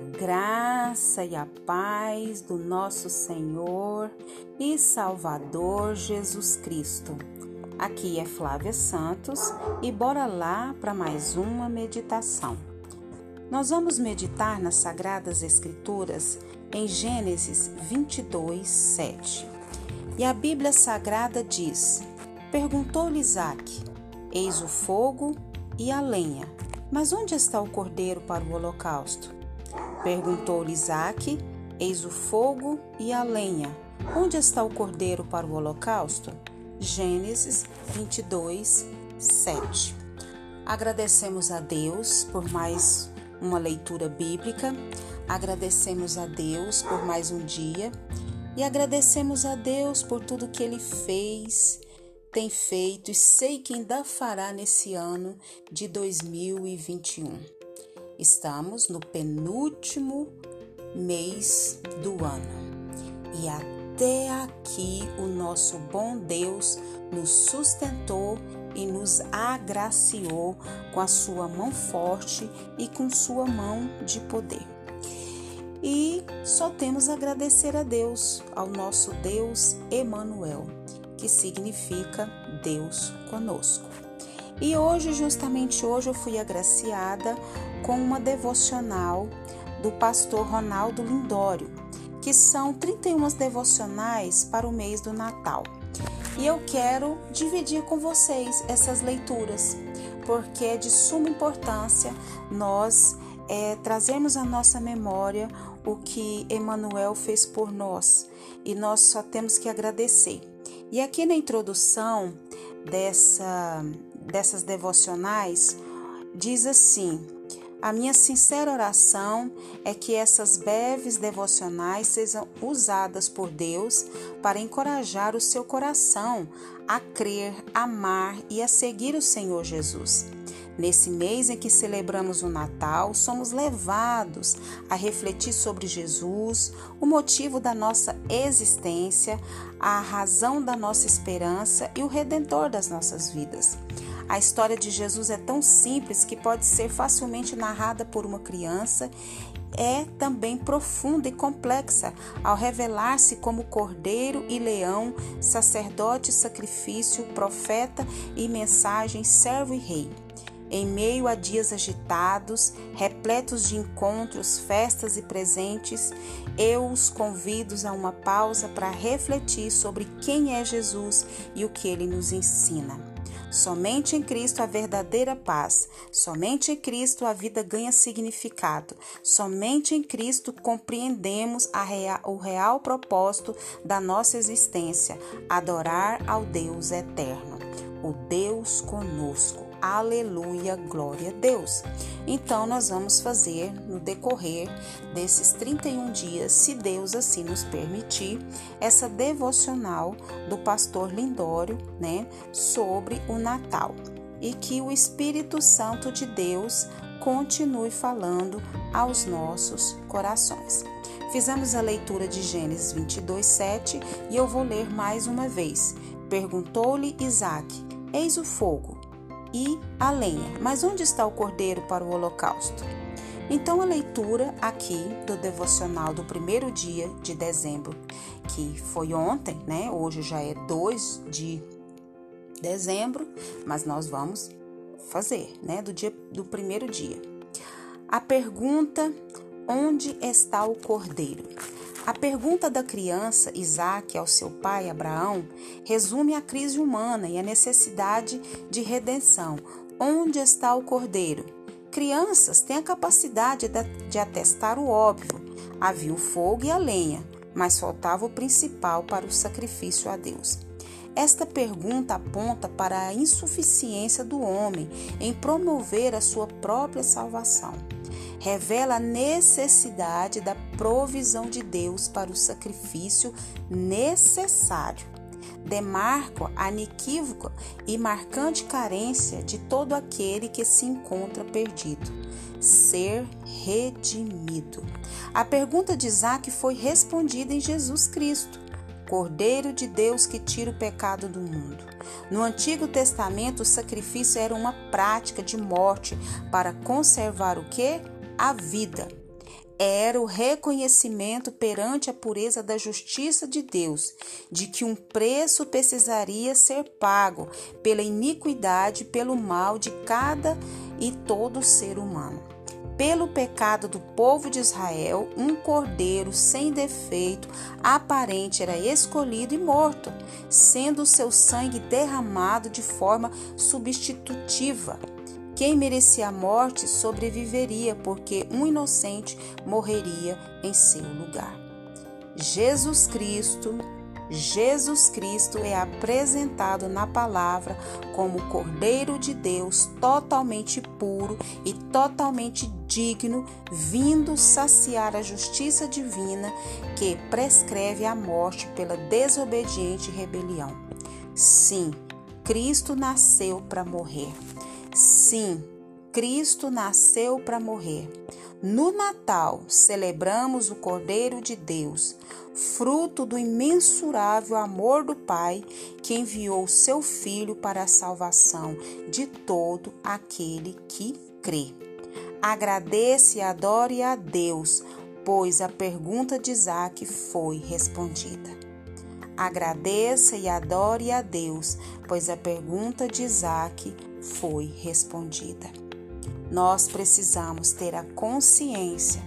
graça e a paz do nosso Senhor e Salvador Jesus Cristo. Aqui é Flávia Santos e bora lá para mais uma meditação. Nós vamos meditar nas Sagradas Escrituras em Gênesis 22, 7. E a Bíblia Sagrada diz: Perguntou-lhe Isaac: Eis o fogo e a lenha, mas onde está o cordeiro para o holocausto? Perguntou-lhe Isaac: Eis o fogo e a lenha. Onde está o cordeiro para o holocausto? Gênesis 22, 7. Agradecemos a Deus por mais uma leitura bíblica, agradecemos a Deus por mais um dia e agradecemos a Deus por tudo que Ele fez, tem feito e sei que ainda fará nesse ano de 2021. Estamos no penúltimo mês do ano e até aqui o nosso bom Deus nos sustentou e nos agraciou com a sua mão forte e com sua mão de poder. E só temos a agradecer a Deus, ao nosso Deus Emanuel, que significa Deus conosco. E hoje, justamente hoje, eu fui agraciada com uma devocional do pastor Ronaldo Lindório, que são 31 devocionais para o mês do Natal. E eu quero dividir com vocês essas leituras, porque é de suma importância nós é, trazermos à nossa memória o que Emmanuel fez por nós e nós só temos que agradecer. E aqui na introdução dessa dessas devocionais diz assim: A minha sincera oração é que essas breves devocionais sejam usadas por Deus para encorajar o seu coração a crer, amar e a seguir o Senhor Jesus. Nesse mês em que celebramos o Natal, somos levados a refletir sobre Jesus, o motivo da nossa existência, a razão da nossa esperança e o redentor das nossas vidas. A história de Jesus é tão simples que pode ser facilmente narrada por uma criança. É também profunda e complexa ao revelar-se como cordeiro e leão, sacerdote, sacrifício, profeta e mensagem, servo e rei. Em meio a dias agitados, repletos de encontros, festas e presentes, eu os convido a uma pausa para refletir sobre quem é Jesus e o que ele nos ensina. Somente em Cristo a verdadeira paz, somente em Cristo a vida ganha significado, somente em Cristo compreendemos real, o real propósito da nossa existência: adorar ao Deus eterno, o Deus conosco. Aleluia, glória a Deus. Então, nós vamos fazer no decorrer desses 31 dias, se Deus assim nos permitir, essa devocional do pastor Lindório, né, sobre o Natal. E que o Espírito Santo de Deus continue falando aos nossos corações. Fizemos a leitura de Gênesis 22, 7 e eu vou ler mais uma vez. Perguntou-lhe Isaac: Eis o fogo e a lenha. Mas onde está o cordeiro para o holocausto? Então, a leitura aqui do devocional do primeiro dia de dezembro, que foi ontem, né? Hoje já é 2 de dezembro, mas nós vamos fazer, né? Do dia do primeiro dia. A pergunta: onde está o cordeiro? A pergunta da criança Isaac ao seu pai Abraão resume a crise humana e a necessidade de redenção. Onde está o cordeiro? Crianças têm a capacidade de atestar o óbvio. Havia o fogo e a lenha, mas faltava o principal para o sacrifício a Deus. Esta pergunta aponta para a insuficiência do homem em promover a sua própria salvação revela a necessidade da provisão de Deus para o sacrifício necessário. Demarca a inequívoca e marcante carência de todo aquele que se encontra perdido. Ser redimido. A pergunta de Isaac foi respondida em Jesus Cristo. Cordeiro de Deus que tira o pecado do mundo. No Antigo Testamento, o sacrifício era uma prática de morte para conservar o que? A vida. era o reconhecimento perante a pureza da justiça de Deus, de que um preço precisaria ser pago pela iniquidade, pelo mal de cada e todo ser humano. Pelo pecado do povo de Israel, um cordeiro sem defeito, aparente, era escolhido e morto, sendo seu sangue derramado de forma substitutiva. Quem merecia a morte sobreviveria, porque um inocente morreria em seu lugar. Jesus Cristo, Jesus Cristo é apresentado na palavra como Cordeiro de Deus, totalmente puro e totalmente digno, vindo saciar a justiça divina que prescreve a morte pela desobediente rebelião. Sim, Cristo nasceu para morrer. Sim, Cristo nasceu para morrer. No Natal, celebramos o Cordeiro de Deus, fruto do imensurável amor do Pai que enviou seu Filho para a salvação de todo aquele que crê. Agradeça e adore a Deus, pois a pergunta de Isaac foi respondida. Agradeça e adore a Deus, pois a pergunta de Isaac foi respondida. Nós precisamos ter a consciência,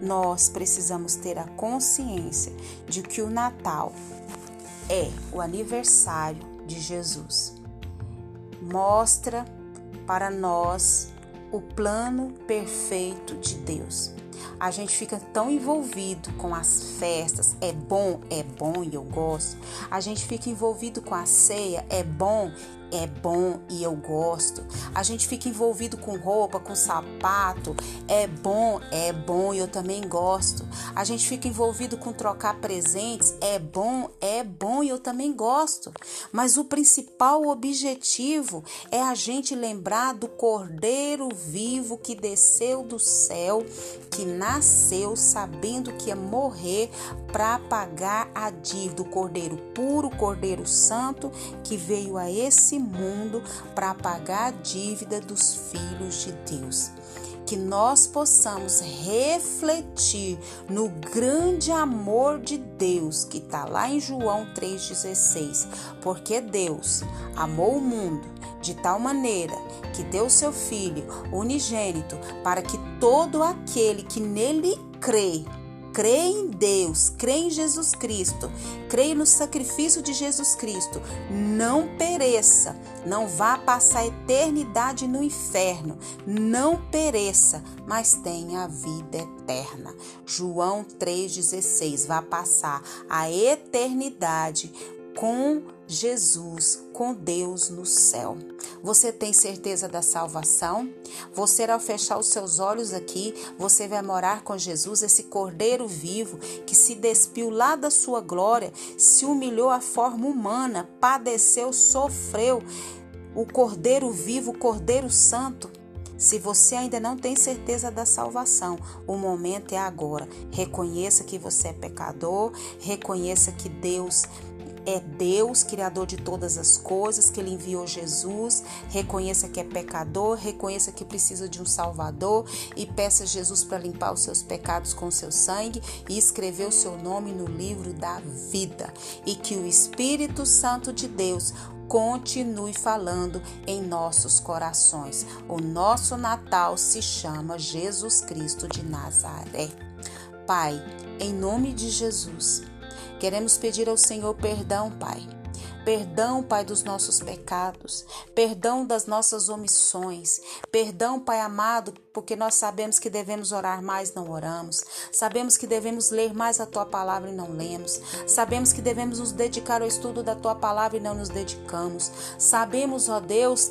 nós precisamos ter a consciência de que o Natal é o aniversário de Jesus. Mostra para nós o plano perfeito de Deus. A gente fica tão envolvido com as festas, é bom, é bom e eu gosto. A gente fica envolvido com a ceia, é bom é bom e eu gosto. A gente fica envolvido com roupa, com sapato, é bom, é bom e eu também gosto. A gente fica envolvido com trocar presentes, é bom, é bom e eu também gosto. Mas o principal objetivo é a gente lembrar do Cordeiro vivo que desceu do céu, que nasceu sabendo que ia morrer para pagar a dívida. O Cordeiro puro, Cordeiro santo que veio a esse mundo para pagar a dívida dos filhos de Deus. Que nós possamos refletir no grande amor de Deus que está lá em João 3,16. Porque Deus amou o mundo de tal maneira que deu seu Filho unigênito para que todo aquele que nele crê crê em Deus, crê em Jesus Cristo, crê no sacrifício de Jesus Cristo, não pereça, não vá passar a eternidade no inferno, não pereça, mas tenha a vida eterna. João 3,16 vá passar a eternidade com Jesus, com Deus no céu. Você tem certeza da salvação? Você, ao fechar os seus olhos aqui, você vai morar com Jesus, esse Cordeiro vivo que se despiu lá da sua glória, se humilhou à forma humana, padeceu, sofreu. O Cordeiro vivo, o Cordeiro Santo. Se você ainda não tem certeza da salvação, o momento é agora. Reconheça que você é pecador, reconheça que Deus é Deus, Criador de todas as coisas, que Ele enviou Jesus. Reconheça que é pecador, reconheça que precisa de um Salvador e peça Jesus para limpar os seus pecados com seu sangue e escrever o seu nome no livro da vida. E que o Espírito Santo de Deus continue falando em nossos corações. O nosso Natal se chama Jesus Cristo de Nazaré. Pai, em nome de Jesus, Queremos pedir ao Senhor perdão, Pai. Perdão, Pai, dos nossos pecados, perdão das nossas omissões, perdão, Pai amado, porque nós sabemos que devemos orar mais, não oramos, sabemos que devemos ler mais a Tua palavra e não lemos, sabemos que devemos nos dedicar ao estudo da Tua palavra e não nos dedicamos, sabemos, ó Deus,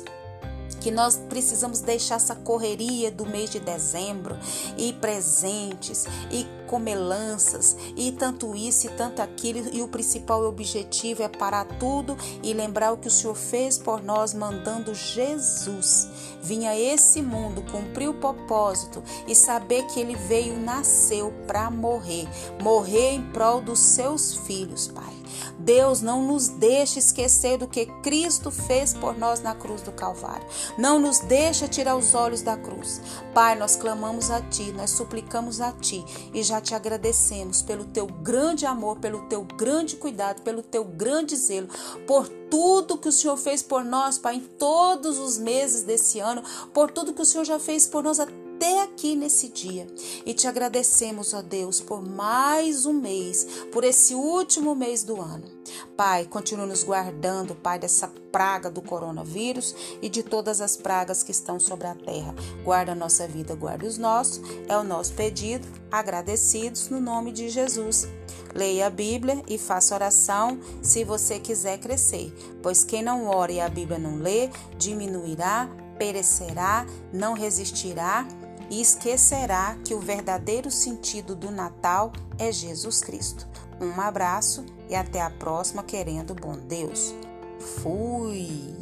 que nós precisamos deixar essa correria do mês de dezembro e presentes e comelanças e tanto isso e tanto aquilo e o principal objetivo é parar tudo e lembrar o que o Senhor fez por nós mandando Jesus vir a esse mundo cumprir o propósito e saber que ele veio nasceu para morrer, morrer em prol dos seus filhos, Pai. Deus, não nos deixe esquecer do que Cristo fez por nós na cruz do Calvário. Não nos deixe tirar os olhos da cruz. Pai, nós clamamos a Ti, nós suplicamos a Ti e já te agradecemos pelo Teu grande amor, pelo Teu grande cuidado, pelo Teu grande zelo, por tudo que o Senhor fez por nós, Pai, em todos os meses desse ano, por tudo que o Senhor já fez por nós até até aqui nesse dia. E te agradecemos, ó Deus, por mais um mês, por esse último mês do ano. Pai, continue nos guardando, Pai, dessa praga do coronavírus e de todas as pragas que estão sobre a terra. Guarda a nossa vida, guarda os nossos. É o nosso pedido, agradecidos no nome de Jesus. Leia a Bíblia e faça oração se você quiser crescer, pois quem não ora e a Bíblia não lê, diminuirá, perecerá, não resistirá e esquecerá que o verdadeiro sentido do Natal é Jesus Cristo. Um abraço e até a próxima, querendo bom Deus. Fui!